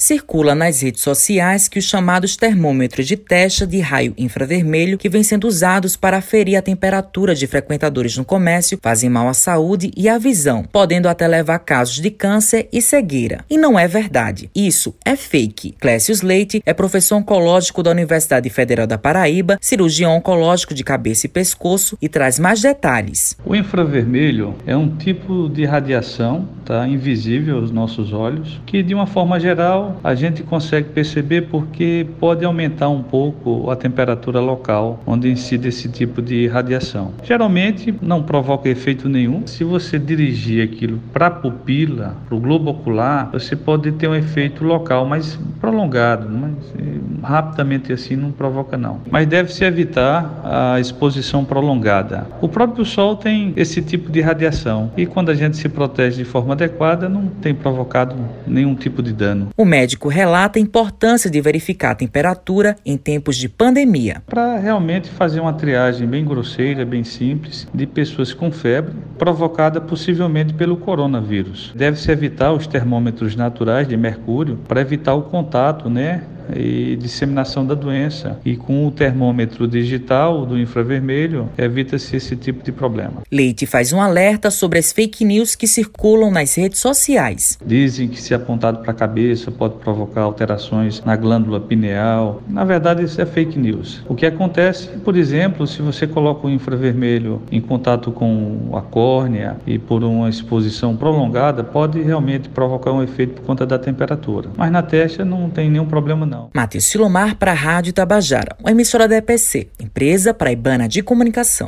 Circula nas redes sociais que os chamados termômetros de testa de raio infravermelho, que vêm sendo usados para aferir a temperatura de frequentadores no comércio, fazem mal à saúde e à visão, podendo até levar a casos de câncer e cegueira. E não é verdade. Isso é fake. Clécio Leite é professor oncológico da Universidade Federal da Paraíba, cirurgião oncológico de cabeça e pescoço e traz mais detalhes. O infravermelho é um tipo de radiação, tá, invisível aos nossos olhos, que de uma forma geral a gente consegue perceber porque pode aumentar um pouco a temperatura local onde incide esse tipo de radiação. Geralmente não provoca efeito nenhum. Se você dirigir aquilo para a pupila, para o globo ocular, você pode ter um efeito local, mas prolongado, mas eh, rapidamente assim não provoca não. Mas deve-se evitar a exposição prolongada. O próprio sol tem esse tipo de radiação e quando a gente se protege de forma adequada não tem provocado nenhum tipo de dano. O médico relata a importância de verificar a temperatura em tempos de pandemia. Para realmente fazer uma triagem bem grosseira, bem simples, de pessoas com febre, provocada possivelmente pelo coronavírus. Deve-se evitar os termômetros naturais de mercúrio para evitar o contato, né? E disseminação da doença. E com o termômetro digital do infravermelho, evita-se esse tipo de problema. Leite faz um alerta sobre as fake news que circulam nas redes sociais. Dizem que se apontado para a cabeça pode provocar alterações na glândula pineal. Na verdade, isso é fake news. O que acontece, por exemplo, se você coloca o infravermelho em contato com a córnea e por uma exposição prolongada, pode realmente provocar um efeito por conta da temperatura. Mas na testa não tem nenhum problema não não. Matheus Silomar para a Rádio Tabajara, uma emissora da EPC, Empresa Paraibana de Comunicação.